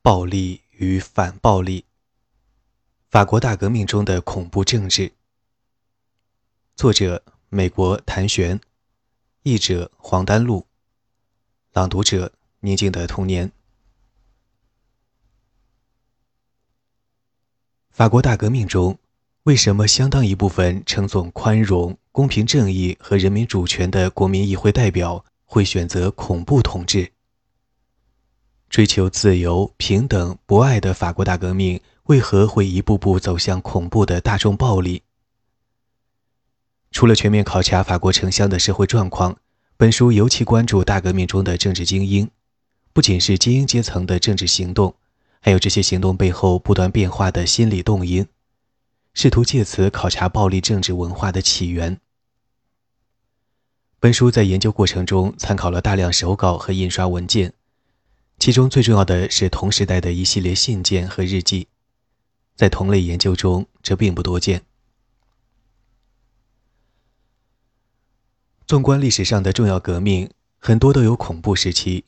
暴力与反暴力。法国大革命中的恐怖政治。作者：美国谭旋，译者：黄丹露，朗读者：宁静的童年。法国大革命中，为什么相当一部分称颂宽容、公平正义和人民主权的国民议会代表会选择恐怖统治？追求自由、平等、博爱的法国大革命为何会一步步走向恐怖的大众暴力？除了全面考察法国城乡的社会状况，本书尤其关注大革命中的政治精英，不仅是精英阶层的政治行动。还有这些行动背后不断变化的心理动因，试图借此考察暴力政治文化的起源。本书在研究过程中参考了大量手稿和印刷文件，其中最重要的是同时代的一系列信件和日记，在同类研究中这并不多见。纵观历史上的重要革命，很多都有恐怖时期。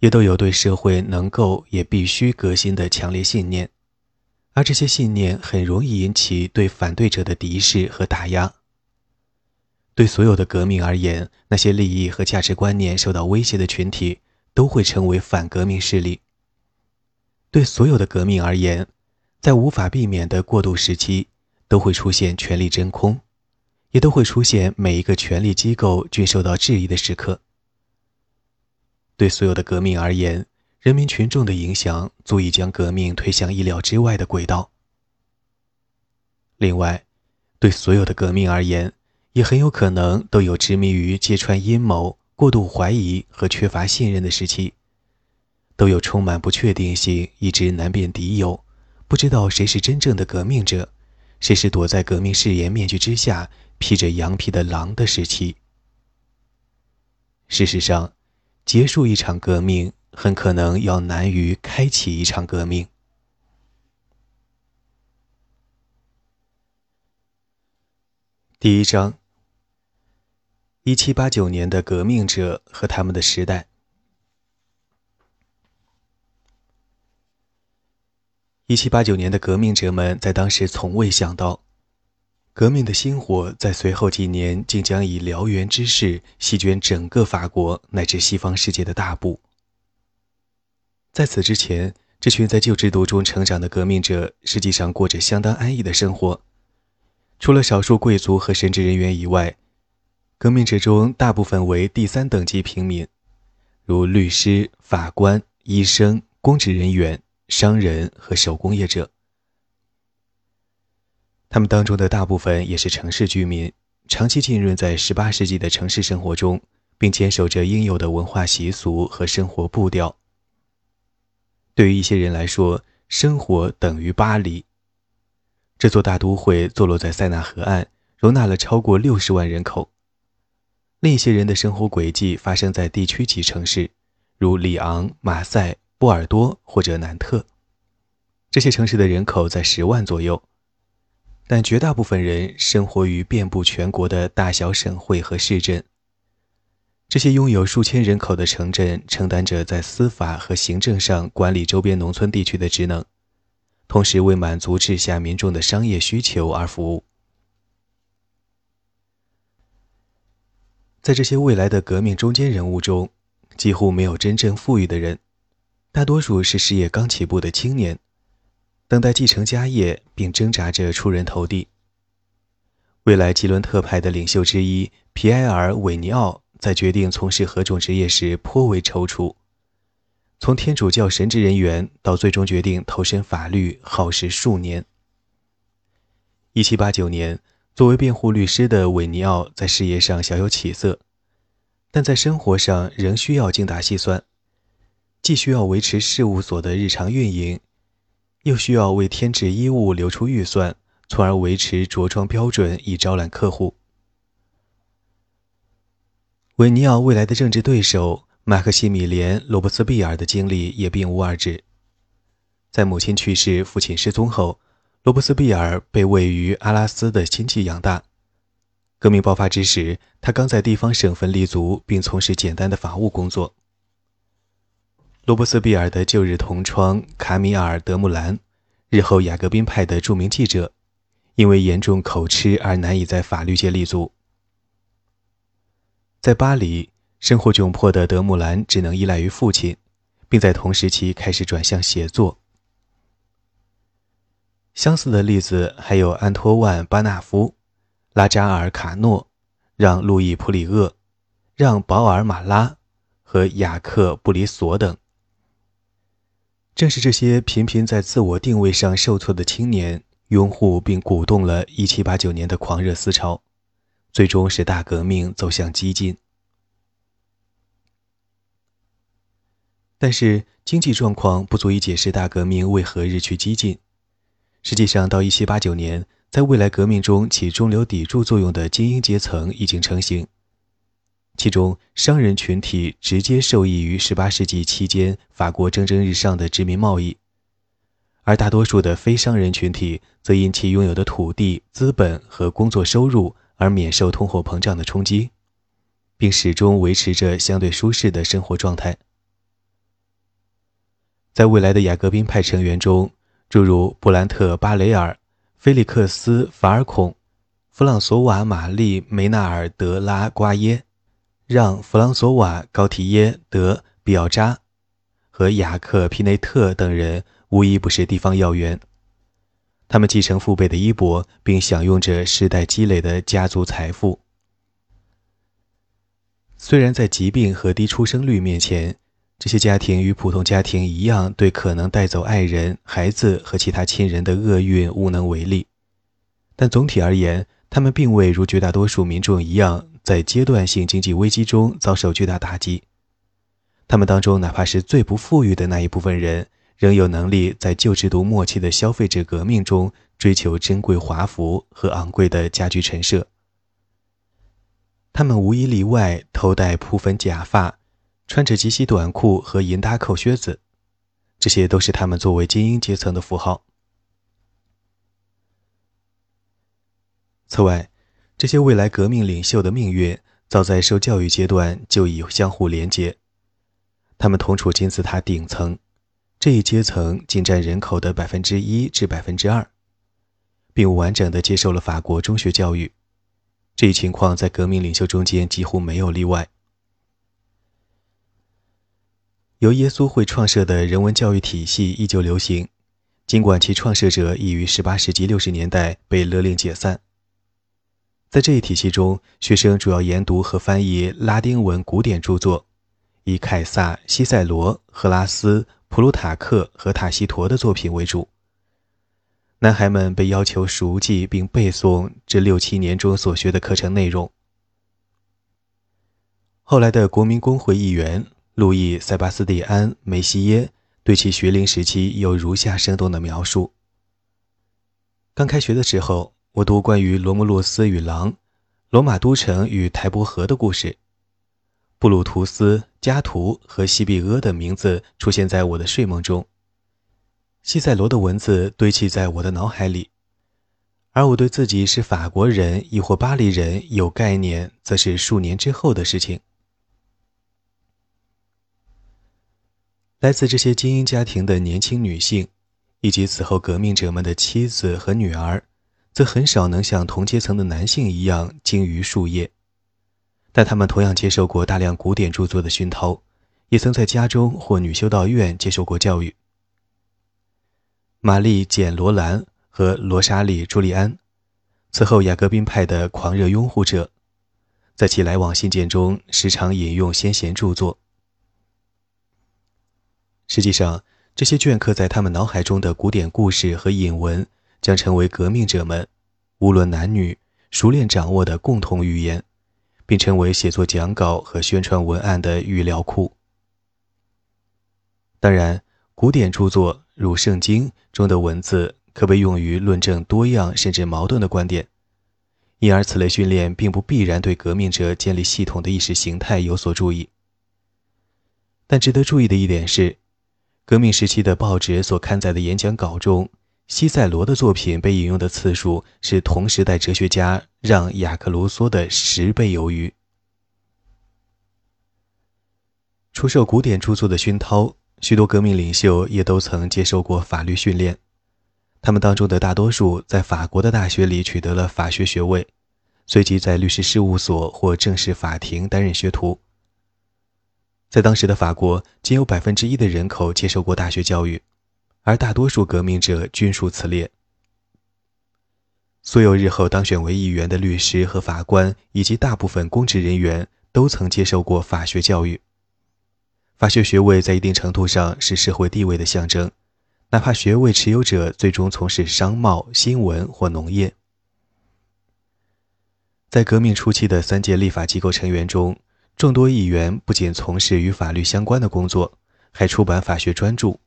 也都有对社会能够也必须革新的强烈信念，而这些信念很容易引起对反对者的敌视和打压。对所有的革命而言，那些利益和价值观念受到威胁的群体都会成为反革命势力。对所有的革命而言，在无法避免的过渡时期，都会出现权力真空，也都会出现每一个权力机构均受到质疑的时刻。对所有的革命而言，人民群众的影响足以将革命推向意料之外的轨道。另外，对所有的革命而言，也很有可能都有执迷于揭穿阴谋、过度怀疑和缺乏信任的时期，都有充满不确定性一直难辨敌友，不知道谁是真正的革命者，谁是躲在革命誓言面具之下披着羊皮的狼的时期。事实上。结束一场革命，很可能要难于开启一场革命。第一章：一七八九年的革命者和他们的时代。一七八九年的革命者们在当时从未想到。革命的星火在随后几年竟将以燎原之势席卷整个法国乃至西方世界的大部。在此之前，这群在旧制度中成长的革命者实际上过着相当安逸的生活。除了少数贵族和神职人员以外，革命者中大部分为第三等级平民，如律师、法官、医生、公职人员、商人和手工业者。他们当中的大部分也是城市居民，长期浸润在18世纪的城市生活中，并坚守着应有的文化习俗和生活步调。对于一些人来说，生活等于巴黎。这座大都会坐落在塞纳河岸，容纳了超过60万人口。另一些人的生活轨迹发生在地区级城市，如里昂、马赛、波尔多或者南特。这些城市的人口在10万左右。但绝大部分人生活于遍布全国的大小省会和市镇。这些拥有数千人口的城镇承担着在司法和行政上管理周边农村地区的职能，同时为满足治下民众的商业需求而服务。在这些未来的革命中间人物中，几乎没有真正富裕的人，大多数是事业刚起步的青年。等待继承家业，并挣扎着出人头地。未来吉伦特派的领袖之一皮埃尔·韦尼奥在决定从事何种职业时颇为踌躇。从天主教神职人员到最终决定投身法律，耗时数年。1789年，作为辩护律师的韦尼奥在事业上小有起色，但在生活上仍需要精打细算，既需要维持事务所的日常运营。又需要为添置衣物留出预算，从而维持着装标准以招揽客户。维尼奥未来的政治对手马克西米连·罗伯斯庇尔的经历也并无二致。在母亲去世、父亲失踪后，罗伯斯庇尔被位于阿拉斯的亲戚养大。革命爆发之时，他刚在地方省份立足，并从事简单的法务工作。罗伯斯庇尔的旧日同窗卡米尔·德穆兰，日后雅各宾派的著名记者，因为严重口吃而难以在法律界立足。在巴黎，生活窘迫的德穆兰只能依赖于父亲，并在同时期开始转向写作。相似的例子还有安托万·巴纳夫、拉扎尔·卡诺、让·路易·普里厄、让·保尔·马拉和雅克·布里索等。正是这些频频在自我定位上受挫的青年，拥护并鼓动了1789年的狂热思潮，最终使大革命走向激进。但是，经济状况不足以解释大革命为何日趋激进。实际上，到1789年，在未来革命中起中流砥柱作用的精英阶层已经成型，其中商人群体直接受益于18世纪期间法国蒸蒸日上的殖民贸易，而大多数的非商人群体则因其拥有的土地、资本和工作收入而免受通货膨胀的冲击，并始终维持着相对舒适的生活状态。在未来的雅各宾派成员中，诸如布兰特·巴雷尔、菲利克斯·法尔孔、弗朗索瓦·玛丽·梅纳尔·德拉瓜耶、让·弗朗索瓦·高提耶·德比奥扎和雅克·皮内特等人，无一不是地方要员。他们继承父辈的衣钵，并享用着世代积累的家族财富。虽然在疾病和低出生率面前，这些家庭与普通家庭一样，对可能带走爱人、孩子和其他亲人的厄运无能为力。但总体而言，他们并未如绝大多数民众一样，在阶段性经济危机中遭受巨大打击。他们当中，哪怕是最不富裕的那一部分人，仍有能力在旧制度末期的消费者革命中追求珍贵华服和昂贵的家居陈设。他们无一例外头戴铺粉假发。穿着及膝短裤和银搭扣靴子，这些都是他们作为精英阶层的符号。此外，这些未来革命领袖的命运早在受教育阶段就已相互连接。他们同处金字塔顶层，这一阶层仅占人口的百分之一至百分之二，并完整的接受了法国中学教育。这一情况在革命领袖中间几乎没有例外。由耶稣会创设的人文教育体系依旧流行，尽管其创设者已于18世纪60年代被勒令解散。在这一体系中，学生主要研读和翻译拉丁文古典著作，以凯撒、西塞罗、赫拉斯、普鲁塔克和塔西佗的作品为主。男孩们被要求熟记并背诵这六七年中所学的课程内容。后来的国民工会议员。路易·塞巴斯蒂安·梅西耶对其学龄时期有如下生动的描述：刚开学的时候，我读关于罗慕洛斯与狼、罗马都城与台伯河的故事，布鲁图斯、加图和西庇阿的名字出现在我的睡梦中，西塞罗的文字堆砌在我的脑海里，而我对自己是法国人亦或巴黎人有概念，则是数年之后的事情。来自这些精英家庭的年轻女性，以及此后革命者们的妻子和女儿，则很少能像同阶层的男性一样精于术业，但他们同样接受过大量古典著作的熏陶，也曾在家中或女修道院接受过教育。玛丽·简·罗兰和罗莎莉·朱利安，此后雅各宾派的狂热拥护者，在其来往信件中时常引用先贤著作。实际上，这些镌刻在他们脑海中的古典故事和引文，将成为革命者们无论男女熟练掌握的共同语言，并成为写作讲稿和宣传文案的语料库。当然，古典著作如《圣经》中的文字可被用于论证多样甚至矛盾的观点，因而此类训练并不必然对革命者建立系统的意识形态有所注意。但值得注意的一点是。革命时期的报纸所刊载的演讲稿中，西塞罗的作品被引用的次数是同时代哲学家让·雅克·卢梭的十倍有余。出售古典著作的熏陶，许多革命领袖也都曾接受过法律训练，他们当中的大多数在法国的大学里取得了法学学位，随即在律师事务所或正式法庭担任学徒。在当时的法国，仅有百分之一的人口接受过大学教育，而大多数革命者均属此列。所有日后当选为议员的律师和法官，以及大部分公职人员，都曾接受过法学教育。法学学位在一定程度上是社会地位的象征，哪怕学位持有者最终从事商贸、新闻或农业。在革命初期的三届立法机构成员中，众多议员不仅从事与法律相关的工作，还出版法学专著。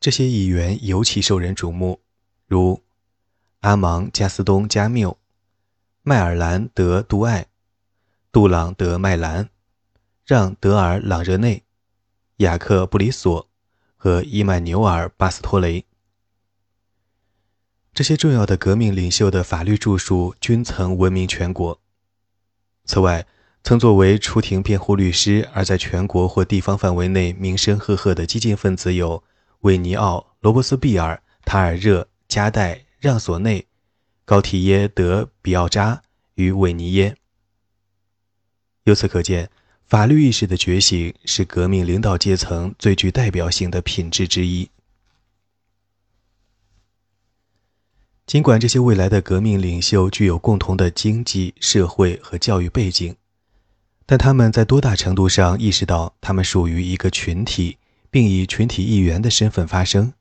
这些议员尤其受人瞩目，如阿芒·加斯东·加缪、麦尔兰·德·杜艾、杜朗·德·麦兰、让·德尔·朗热内、雅克·布里索和伊曼纽尔·巴斯托雷。这些重要的革命领袖的法律著述均曾闻名全国。此外，曾作为出庭辩护律师而在全国或地方范围内名声赫赫的激进分子有韦尼奥、罗伯斯庇尔、塔尔热、加代、让索内、高提耶德比奥扎与韦尼耶。由此可见，法律意识的觉醒是革命领导阶层最具代表性的品质之一。尽管这些未来的革命领袖具有共同的经济社会和教育背景。但他们在多大程度上意识到他们属于一个群体，并以群体一员的身份发声？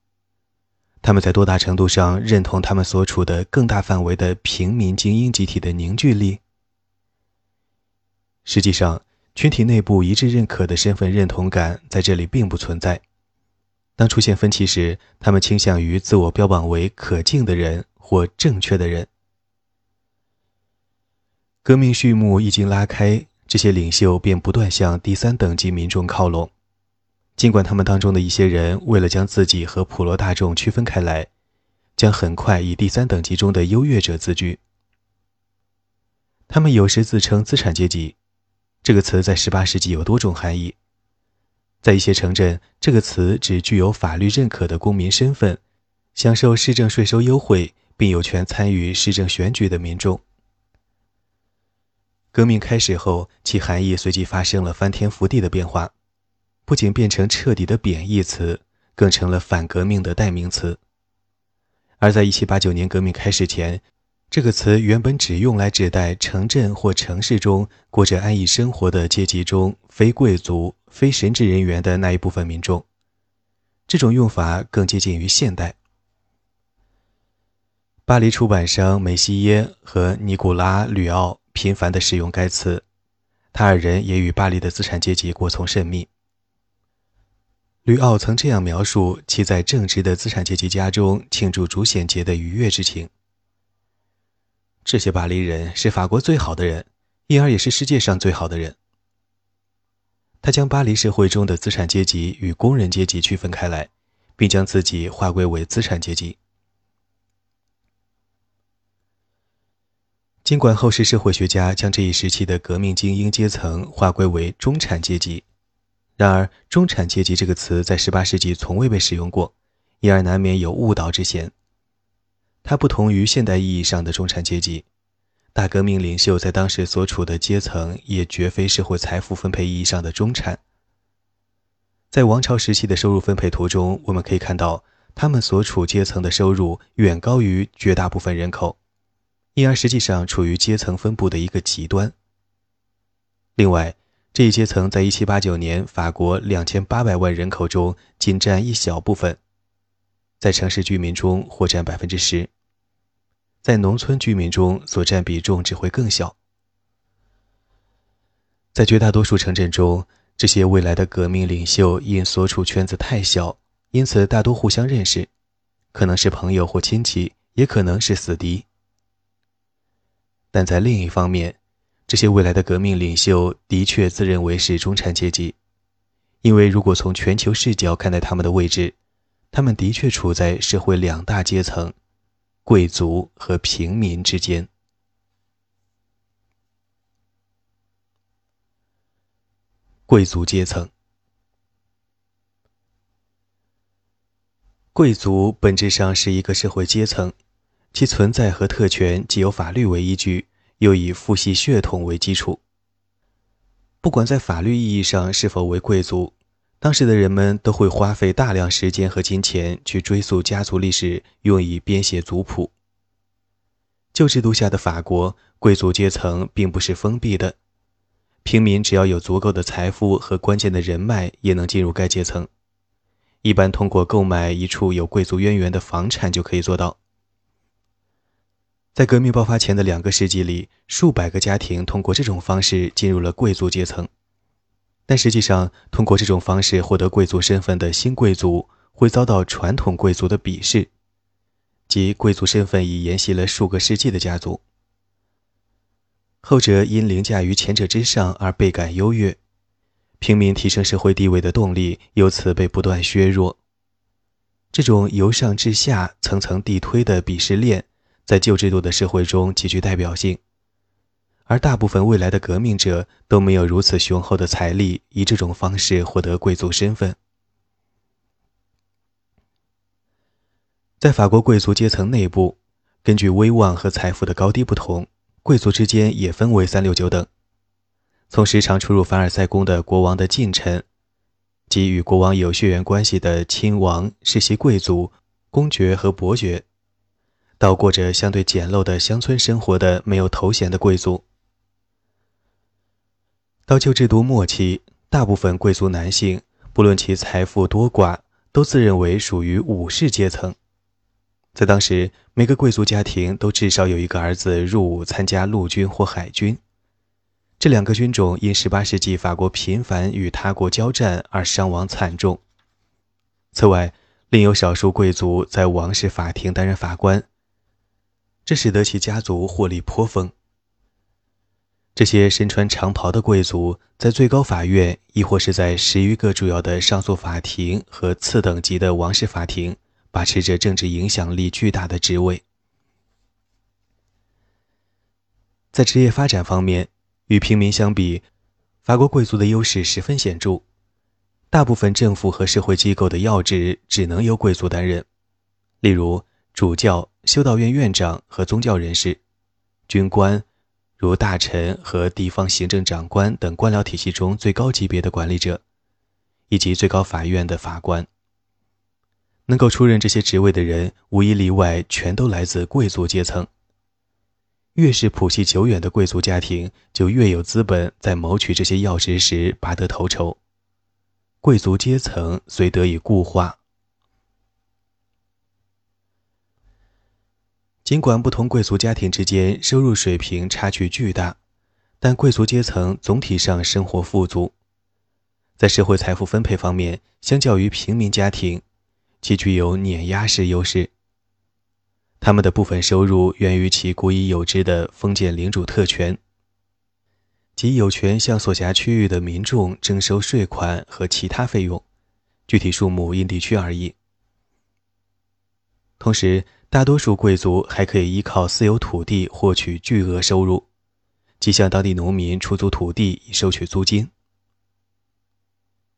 他们在多大程度上认同他们所处的更大范围的平民精英集体的凝聚力？实际上，群体内部一致认可的身份认同感在这里并不存在。当出现分歧时，他们倾向于自我标榜为可敬的人或正确的人。革命序幕一经拉开。这些领袖便不断向第三等级民众靠拢，尽管他们当中的一些人为了将自己和普罗大众区分开来，将很快以第三等级中的优越者自居。他们有时自称资产阶级，这个词在18世纪有多种含义。在一些城镇，这个词指具有法律认可的公民身份、享受市政税收优惠并有权参与市政选举的民众。革命开始后，其含义随即发生了翻天覆地的变化，不仅变成彻底的贬义词，更成了反革命的代名词。而在1789年革命开始前，这个词原本只用来指代城镇或城市中过着安逸生活的阶级中非贵族、非神职人员的那一部分民众。这种用法更接近于现代。巴黎出版商梅西耶和尼古拉·吕奥。频繁地使用该词，他二人也与巴黎的资产阶级过从甚密。吕奥曾这样描述其在正直的资产阶级家中庆祝主显节的愉悦之情：“这些巴黎人是法国最好的人，因而也是世界上最好的人。”他将巴黎社会中的资产阶级与工人阶级区分开来，并将自己划归为资产阶级。尽管后世社会学家将这一时期的革命精英阶层划归为中产阶级，然而“中产阶级”这个词在18世纪从未被使用过，因而难免有误导之嫌。它不同于现代意义上的中产阶级，大革命领袖在当时所处的阶层也绝非社会财富分配意义上的中产。在王朝时期的收入分配图中，我们可以看到，他们所处阶层的收入远高于绝大部分人口。因而实际上处于阶层分布的一个极端。另外，这一阶层在1789年法国2800万人口中仅占一小部分，在城市居民中或占百分之十，在农村居民中所占比重只会更小。在绝大多数城镇中，这些未来的革命领袖因所处圈子太小，因此大多互相认识，可能是朋友或亲戚，也可能是死敌。但在另一方面，这些未来的革命领袖的确自认为是中产阶级，因为如果从全球视角看待他们的位置，他们的确处在社会两大阶层——贵族和平民之间。贵族阶层，贵族本质上是一个社会阶层，其存在和特权既有法律为依据，又以父系血统为基础。不管在法律意义上是否为贵族，当时的人们都会花费大量时间和金钱去追溯家族历史，用以编写族谱。旧制度下的法国贵族阶层并不是封闭的，平民只要有足够的财富和关键的人脉，也能进入该阶层。一般通过购买一处有贵族渊源的房产就可以做到。在革命爆发前的两个世纪里，数百个家庭通过这种方式进入了贵族阶层。但实际上，通过这种方式获得贵族身份的新贵族会遭到传统贵族的鄙视。即贵族身份已沿袭了数个世纪的家族，后者因凌驾于前者之上而倍感优越，平民提升社会地位的动力由此被不断削弱。这种由上至下层层递推的鄙视链，在旧制度的社会中极具代表性，而大部分未来的革命者都没有如此雄厚的财力，以这种方式获得贵族身份。在法国贵族阶层内部，根据威望和财富的高低不同，贵族之间也分为三六九等。从时常出入凡尔赛宫的国王的近臣，及与国王有血缘关系的亲王、世袭贵族、公爵和伯爵，到过着相对简陋的乡村生活的没有头衔的贵族。到旧制度末期，大部分贵族男性，不论其财富多寡，都自认为属于武士阶层。在当时，每个贵族家庭都至少有一个儿子入伍参加陆军或海军。这两个军种因18世纪法国频繁与他国交战而伤亡惨重。此外，另有少数贵族在王室法庭担任法官，这使得其家族获利颇丰。这些身穿长袍的贵族在最高法院，亦或是在十余个主要的上诉法庭和次等级的王室法庭。把持着政治影响力巨大的职位，在职业发展方面，与平民相比，法国贵族的优势十分显著。大部分政府和社会机构的要职只能由贵族担任，例如主教、修道院院长和宗教人士；军官，如大臣和地方行政长官等官僚体系中最高级别的管理者，以及最高法院的法官。能够出任这些职位的人，无一例外，全都来自贵族阶层。越是谱系久远的贵族家庭，就越有资本在谋取这些要职时拔得头筹。贵族阶层虽得以固化，尽管不同贵族家庭之间收入水平差距巨大，但贵族阶层总体上生活富足。在社会财富分配方面，相较于平民家庭。其具有碾压式优势。他们的部分收入源于其古已有之的封建领主特权，即有权向所辖区域的民众征收税款和其他费用，具体数目因地区而异。同时，大多数贵族还可以依靠私有土地获取巨额收入，即向当地农民出租土地以收取租金。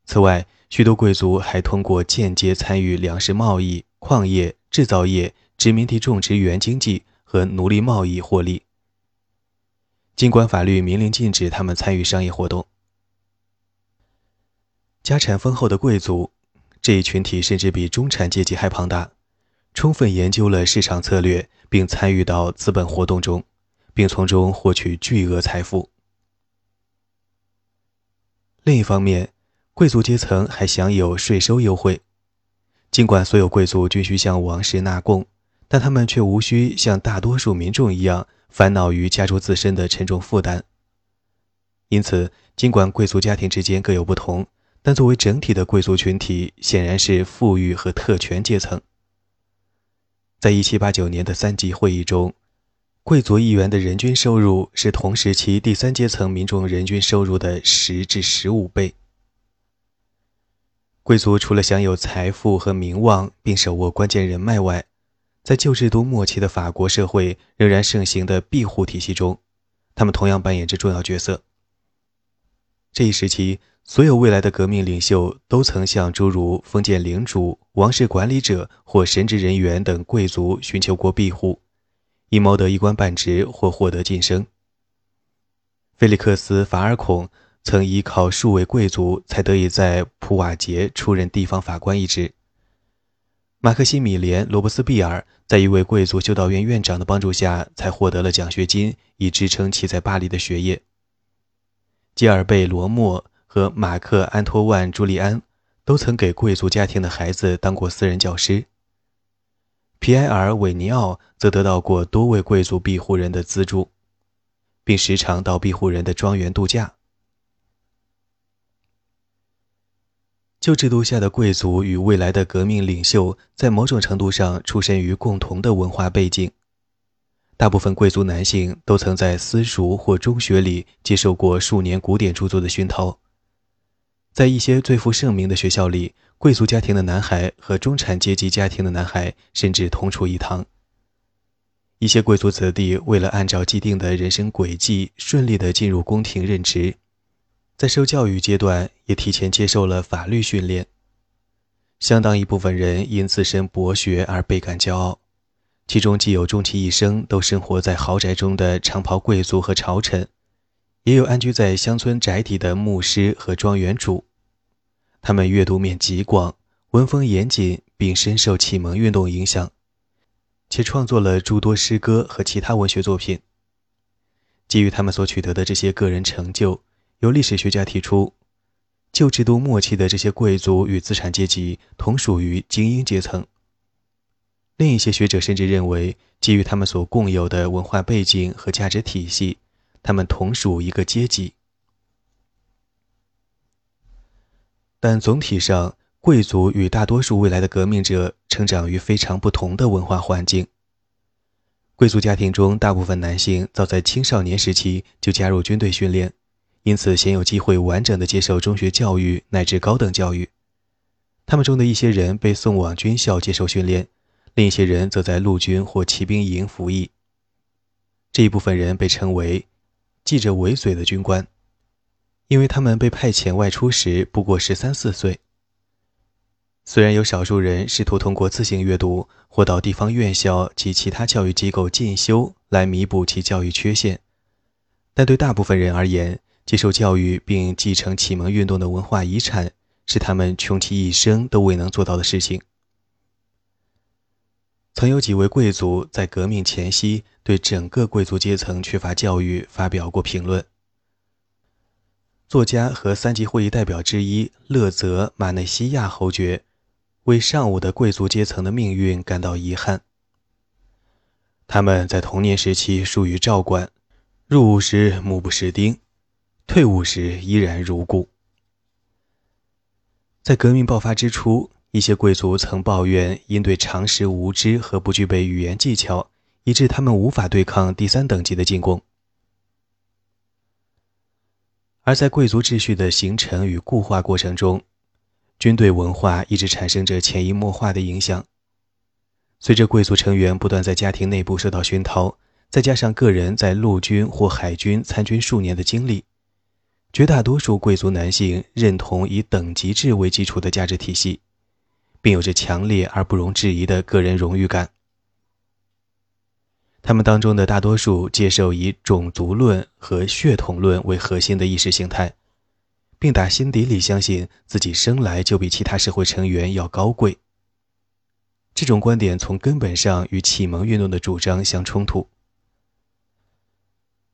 此外，许多贵族还通过间接参与粮食贸易、矿业、制造业、殖民地种植园经济和奴隶贸易获利。尽管法律明令禁止他们参与商业活动，家产丰厚的贵族这一群体甚至比中产阶级还庞大，充分研究了市场策略，并参与到资本活动中，并从中获取巨额财富。另一方面，贵族阶层还享有税收优惠，尽管所有贵族均需向王室纳贡，但他们却无需像大多数民众一样烦恼于家族自身的沉重负担。因此，尽管贵族家庭之间各有不同，但作为整体的贵族群体显然是富裕和特权阶层。在1789年的三级会议中，贵族议员的人均收入是同时期第三阶层民众人均收入的十至十五倍。贵族除了享有财富和名望，并手握关键人脉外，在旧制度末期的法国社会仍然盛行的庇护体系中，他们同样扮演着重要角色。这一时期，所有未来的革命领袖都曾向诸如封建领主、王室管理者或神职人员等贵族寻求过庇护，以谋得一官半职或获得晋升。菲利克斯·法尔孔曾依靠数位贵族才得以在普瓦捷出任地方法官一职。马克西米连·罗伯斯庇尔在一位贵族修道院院长的帮助下，才获得了奖学金，以支撑其在巴黎的学业。吉尔贝·罗默和马克·安托万·朱利安都曾给贵族家庭的孩子当过私人教师。皮埃尔·韦尼奥则得到过多位贵族庇护人的资助，并时常到庇护人的庄园度假。旧制度下的贵族与未来的革命领袖，在某种程度上出身于共同的文化背景。大部分贵族男性都曾在私塾或中学里接受过数年古典著作的熏陶。在一些最负盛名的学校里，贵族家庭的男孩和中产阶级家庭的男孩甚至同处一堂。一些贵族子弟为了按照既定的人生轨迹顺利地进入宫廷任职。在受教育阶段，也提前接受了法律训练。相当一部分人因自身博学而倍感骄傲，其中既有终其一生都生活在豪宅中的长袍贵族和朝臣，也有安居在乡村宅邸的牧师和庄园主。他们阅读面极广，文风严谨，并深受启蒙运动影响，且创作了诸多诗歌和其他文学作品。基于他们所取得的这些个人成就。有历史学家提出，旧制度末期的这些贵族与资产阶级同属于精英阶层。另一些学者甚至认为，基于他们所共有的文化背景和价值体系，他们同属一个阶级。但总体上，贵族与大多数未来的革命者成长于非常不同的文化环境。贵族家庭中，大部分男性早在青少年时期就加入军队训练。因此，鲜有机会完整的接受中学教育乃至高等教育。他们中的一些人被送往军校接受训练，另一些人则在陆军或骑兵营服役。这一部分人被称为“系着尾嘴的军官”，因为他们被派遣外出时不过十三四岁。虽然有少数人试图通过自行阅读或到地方院校及其他教育机构进修来弥补其教育缺陷，但对大部分人而言，接受教育并继承启蒙运动的文化遗产，是他们穷其一生都未能做到的事情。曾有几位贵族在革命前夕对整个贵族阶层缺乏教育发表过评论。作家和三级会议代表之一勒泽·马内西亚侯爵为上午的贵族阶层的命运感到遗憾。他们在童年时期疏于照管，入伍时目不识丁。退伍时依然如故。在革命爆发之初，一些贵族曾抱怨因对常识无知和不具备语言技巧，以致他们无法对抗第三等级的进攻。而在贵族秩序的形成与固化过程中，军队文化一直产生着潜移默化的影响。随着贵族成员不断在家庭内部受到熏陶，再加上个人在陆军或海军参军数年的经历。绝大多数贵族男性认同以等级制为基础的价值体系，并有着强烈而不容置疑的个人荣誉感。他们当中的大多数接受以种族论和血统论为核心的意识形态，并打心底里相信自己生来就比其他社会成员要高贵。这种观点从根本上与启蒙运动的主张相冲突。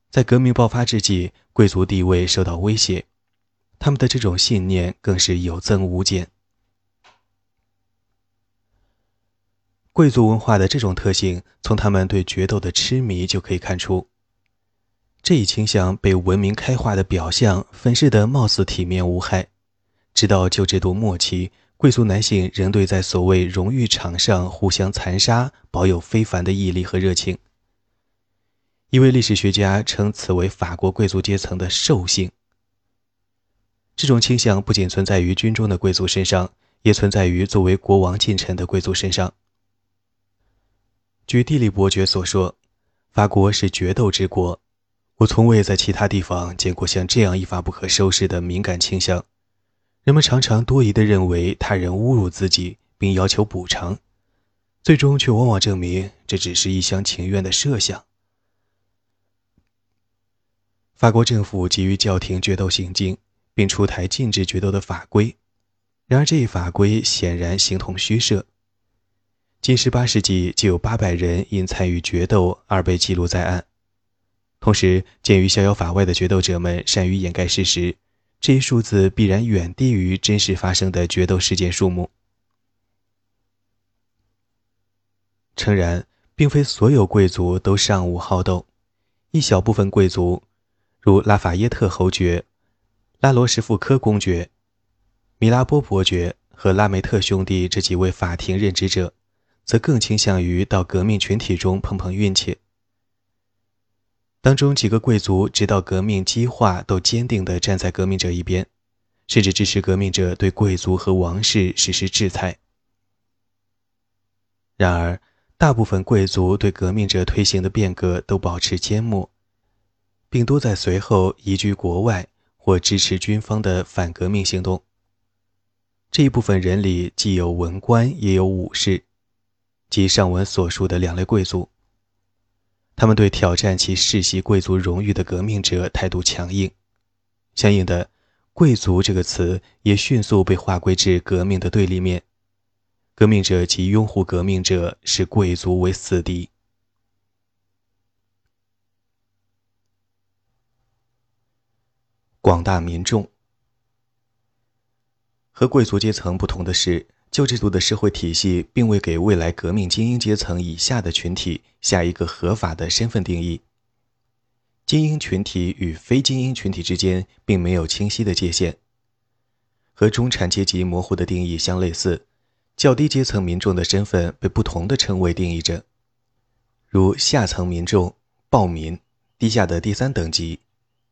在革命爆发之际，贵族地位受到威胁，他们的这种信念更是有增无减。贵族文化的这种特性，从他们对决斗的痴迷就可以看出。这一倾向被文明开化的表象粉饰得貌似体面无害，直到旧制度末期，贵族男性仍对在所谓荣誉场上互相残杀保有非凡的毅力和热情。一位历史学家称此为法国贵族阶层的兽性。这种倾向不仅存在于军中的贵族身上，也存在于作为国王近臣的贵族身上。据地理伯爵所说，法国是决斗之国，我从未在其他地方见过像这样一发不可收拾的敏感倾向。人们常常多疑地认为他人侮辱自己，并要求补偿，最终却往往证明这只是一厢情愿的设想。法国政府急于叫停决斗行径，并出台禁止决斗的法规。然而，这一法规显然形同虚设。近18世纪就有800人因参与决斗而被记录在案。同时，鉴于逍遥法外的决斗者们善于掩盖事实，这一数字必然远低于真实发生的决斗事件数目。诚然，并非所有贵族都尚武好斗，一小部分贵族，如拉法耶特侯爵、拉罗什富科公爵。米拉波伯爵和拉梅特兄弟这几位法庭任职者，则更倾向于到革命群体中碰碰运气。当中几个贵族直到革命激化，都坚定地站在革命者一边，甚至支持革命者对贵族和王室实施制裁。然而，大部分贵族对革命者推行的变革都保持缄默，并多在随后移居国外或支持军方的反革命行动。这一部分人里既有文官，也有武士，及上文所述的两类贵族。他们对挑战其世袭贵族荣誉的革命者态度强硬，相应的，“贵族”这个词也迅速被划归至革命的对立面。革命者及拥护革命者视贵族为死敌。广大民众。和贵族阶层不同的是，旧制度的社会体系并未给未来革命精英阶层以下的群体下一个合法的身份定义。精英群体与非精英群体之间并没有清晰的界限，和中产阶级模糊的定义相类似。较低阶层民众的身份被不同的称谓定义着，如下层民众、暴民、低下的第三等级，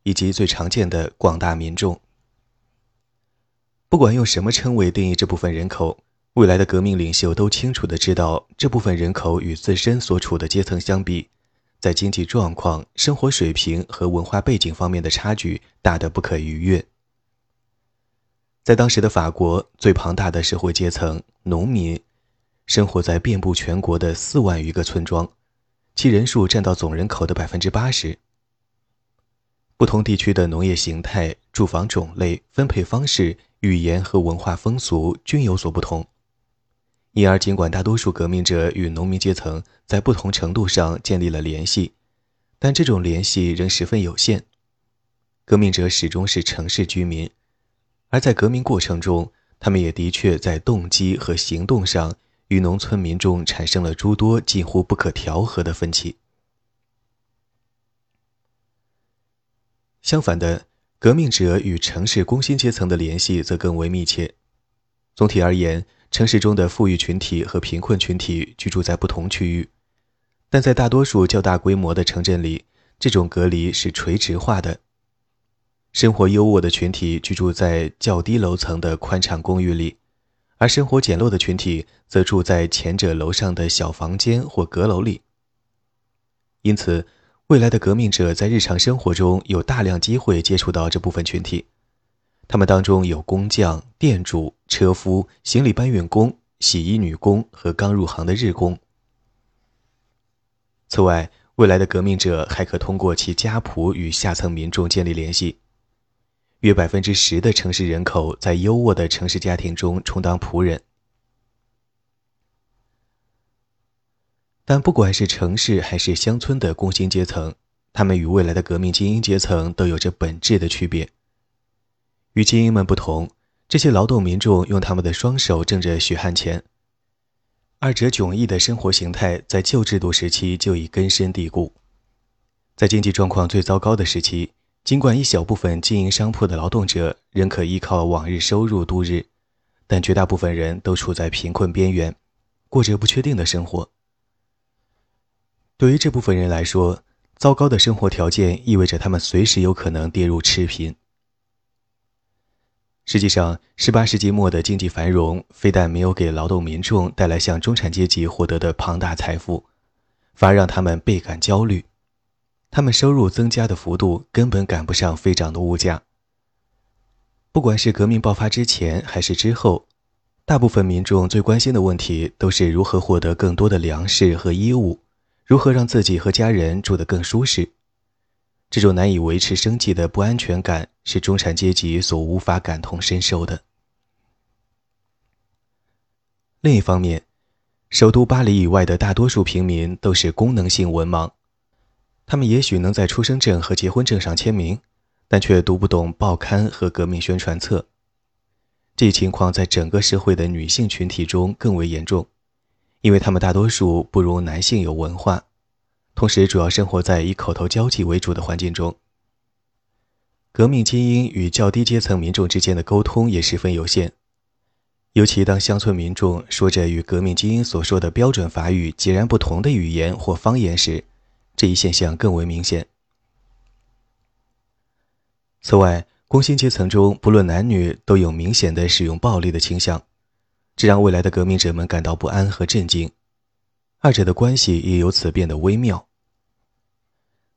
以及最常见的广大民众。不管用什么称谓定义这部分人口，未来的革命领袖都清楚地知道，这部分人口与自身所处的阶层相比，在经济状况、生活水平和文化背景方面的差距大得不可逾越。在当时的法国，最庞大的社会阶层——农民，生活在遍布全国的四万余个村庄，其人数占到总人口的百分之八十。不同地区的农业形态、住房种类、分配方式。语言和文化风俗均有所不同，因而尽管大多数革命者与农民阶层在不同程度上建立了联系，但这种联系仍十分有限。革命者始终是城市居民，而在革命过程中，他们也的确在动机和行动上与农村民众产生了诸多近乎不可调和的分歧。相反的。革命者与城市工薪阶层的联系则更为密切。总体而言，城市中的富裕群体和贫困群体居住在不同区域，但在大多数较大规模的城镇里，这种隔离是垂直化的。生活优渥的群体居住在较低楼层的宽敞公寓里，而生活简陋的群体则住在前者楼上的小房间或阁楼里。因此。未来的革命者在日常生活中有大量机会接触到这部分群体，他们当中有工匠、店主、车夫、行李搬运工、洗衣女工和刚入行的日工。此外，未来的革命者还可通过其家仆与下层民众建立联系。约百分之十的城市人口在优渥的城市家庭中充当仆人。但不管是城市还是乡村的工薪阶层，他们与未来的革命精英阶层都有着本质的区别。与精英们不同，这些劳动民众用他们的双手挣着血汗钱。二者迥异的生活形态在旧制度时期就已根深蒂固。在经济状况最糟糕的时期，尽管一小部分经营商铺的劳动者仍可依靠往日收入度日，但绝大部分人都处在贫困边缘，过着不确定的生活。对于这部分人来说，糟糕的生活条件意味着他们随时有可能跌入赤贫。实际上，18世纪末的经济繁荣非但没有给劳动民众带来像中产阶级获得的庞大财富，反而让他们倍感焦虑。他们收入增加的幅度根本赶不上飞涨的物价。不管是革命爆发之前还是之后，大部分民众最关心的问题都是如何获得更多的粮食和衣物，如何让自己和家人住得更舒适。这种难以维持生计的不安全感是中产阶级所无法感同身受的。另一方面，首都巴黎以外的大多数平民都是功能性文盲，他们也许能在出生证和结婚证上签名，但却读不懂报刊和革命宣传册。这一情况在整个社会的女性群体中更为严重，因为他们大多数不如男性有文化。同时，主要生活在以口头交际为主的环境中。革命精英与较低阶层民众之间的沟通也十分有限，尤其当乡村民众说着与革命精英所说的标准法语截然不同的语言或方言时，这一现象更为明显。此外，工薪阶层中不论男女都有明显的使用暴力的倾向，这让未来的革命者们感到不安和震惊。二者的关系也由此变得微妙。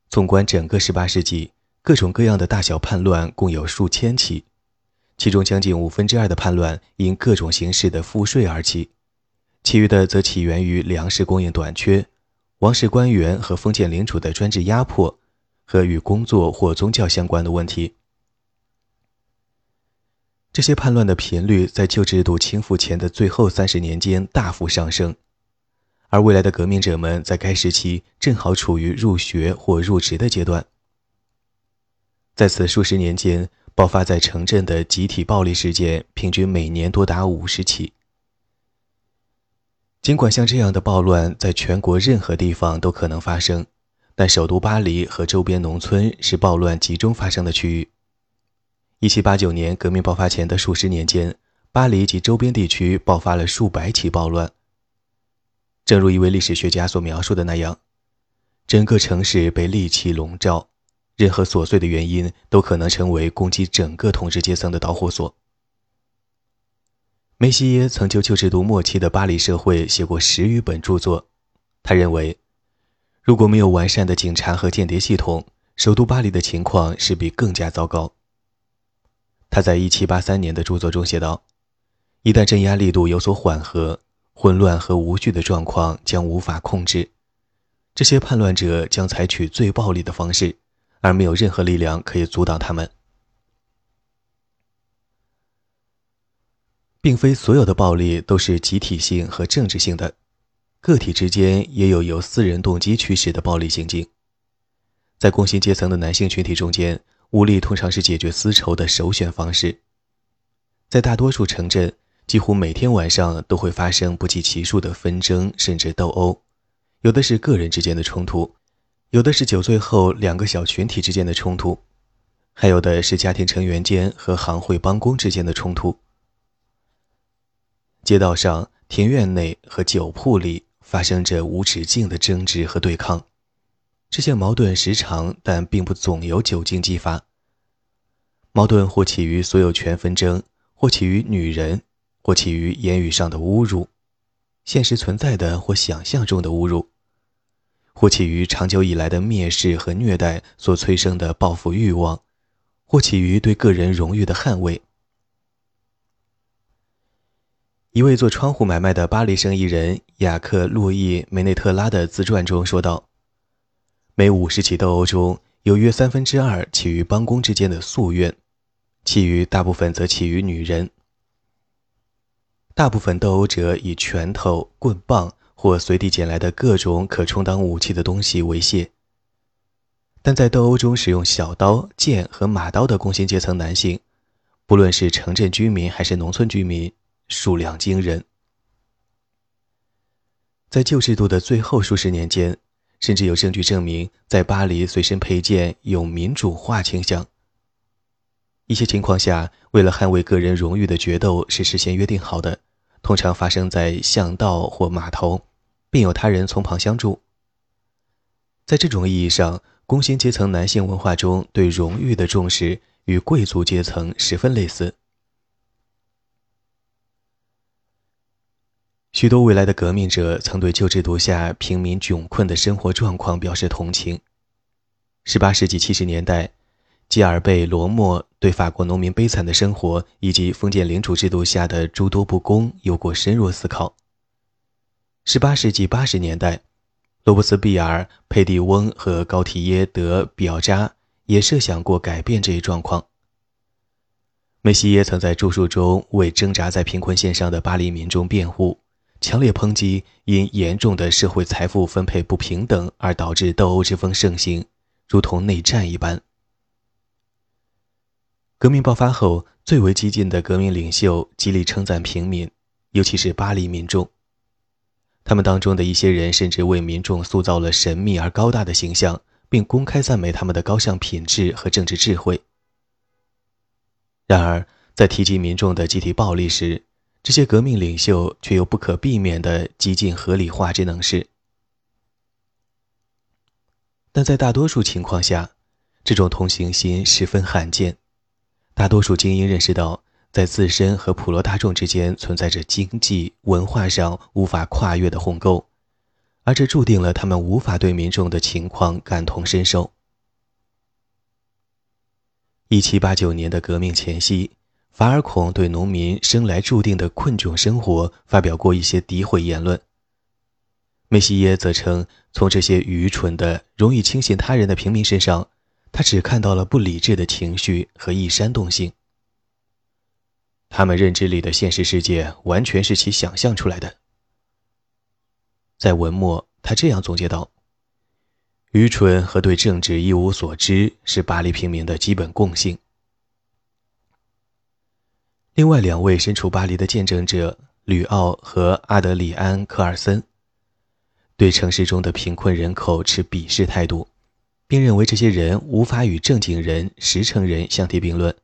纵观整个18世纪，各种各样的大小叛乱共有数千起，其中将近五分之二的叛乱因各种形式的赋税而起，其余的则起源于粮食供应短缺、王室官员和封建领主的专制压迫和与工作或宗教相关的问题。这些叛乱的频率在旧制度倾覆前的最后三十年间大幅上升。而未来的革命者们在该时期正好处于入学或入职的阶段。在此数十年间，爆发在城镇的集体暴力事件平均每年多达五十起。尽管像这样的暴乱在全国任何地方都可能发生，但首都巴黎和周边农村是暴乱集中发生的区域。1789年革命爆发前的数十年间，巴黎及周边地区爆发了数百起暴乱。正如一位历史学家所描述的那样，整个城市被戾气笼罩，任何琐碎的原因都可能成为攻击整个统治阶层的导火索。梅西耶曾就旧制度末期的巴黎社会写过十余本著作。他认为，如果没有完善的警察和间谍系统，首都巴黎的情况势必更加糟糕。他在1783年的著作中写道：“一旦镇压力度有所缓和。”混乱和无序的状况将无法控制，这些叛乱者将采取最暴力的方式，而没有任何力量可以阻挡他们。并非所有的暴力都是集体性和政治性的，个体之间也有由私人动机驱使的暴力行径。在工薪阶层的男性群体中间，武力通常是解决私仇的首选方式。在大多数城镇。几乎每天晚上都会发生不计其数的纷争，甚至斗殴。有的是个人之间的冲突，有的是酒醉后两个小群体之间的冲突，还有的是家庭成员间和行会帮工之间的冲突。街道上、庭院内和酒铺里发生着无止境的争执和对抗，这些矛盾时常，但并不总由酒精激发。矛盾或起于所有权纷争，或起于女人。或起于言语上的侮辱，现实存在的或想象中的侮辱；或起于长久以来的蔑视和虐待所催生的报复欲望；或起于对个人荣誉的捍卫。一位做窗户买卖的巴黎生意人雅克·路易·梅内特拉的自传中说道：“每五十起斗殴中有约三分之二起于帮工之间的夙愿，其余大部分则起于女人。”大部分斗殴者以拳头、棍棒或随地捡来的各种可充当武器的东西为械，但在斗殴中使用小刀、剑和马刀的工薪阶层男性，不论是城镇居民还是农村居民，数量惊人。在旧制度的最后数十年间，甚至有证据证明，在巴黎随身佩剑有民主化倾向。一些情况下，为了捍卫个人荣誉的决斗是事先约定好的。通常发生在巷道或码头，并有他人从旁相助。在这种意义上，工薪阶层男性文化中对荣誉的重视与贵族阶层十分类似。许多未来的革命者曾对旧制度下平民窘困的生活状况表示同情。18世纪70年代，吉尔贝罗莫对法国农民悲惨的生活以及封建领主制度下的诸多不公有过深入思考。18世纪80年代，罗伯斯庇尔、佩蒂翁和高提耶德比奥扎也设想过改变这一状况。梅西耶曾在著述中为挣扎在贫困线上的巴黎民众辩护，强烈抨击因严重的社会财富分配不平等而导致斗殴之风盛行，如同内战一般。革命爆发后，最为激进的革命领袖极力称赞平民，尤其是巴黎民众。他们当中的一些人甚至为民众塑造了神秘而高大的形象，并公开赞美他们的高尚品质和政治智慧。然而，在提及民众的集体暴力时，这些革命领袖却又不可避免地极尽合理化之能事。但在大多数情况下，这种同情心十分罕见。大多数精英认识到，在自身和普罗大众之间存在着经济、文化上无法跨越的鸿沟，而这注定了他们无法对民众的情况感同身受。一七八九年的革命前夕，法尔孔对农民生来注定的困窘生活发表过一些诋毁言论。梅西耶则称，从这些愚蠢的、容易轻信他人的平民身上，他只看到了不理智的情绪和易煽动性。他们认知里的现实世界完全是其想象出来的。在文末，他这样总结道。愚蠢和对政治一无所知是巴黎平民的基本共性。另外两位身处巴黎的见证者吕奥和阿德里安·科尔森，对城市中的贫困人口持鄙视态度，并认为这些人无法与正经人、实诚人相提并论。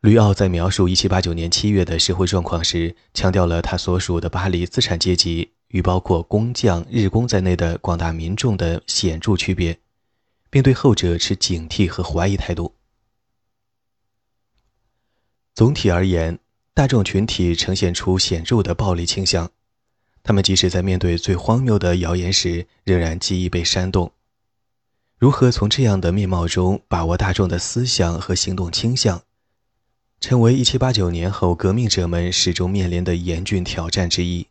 吕奥在描述1789年7月的社会状况时，强调了他所属的巴黎资产阶级。与包括工匠、日工在内的广大民众的显著区别，并对后者持警惕和怀疑态度。总体而言，大众群体呈现出显著的暴力倾向，他们即使在面对最荒谬的谣言时，仍然极易被煽动。如何从这样的面貌中把握大众的思想和行动倾向，成为1789年后革命者们始终面临的严峻挑战之一。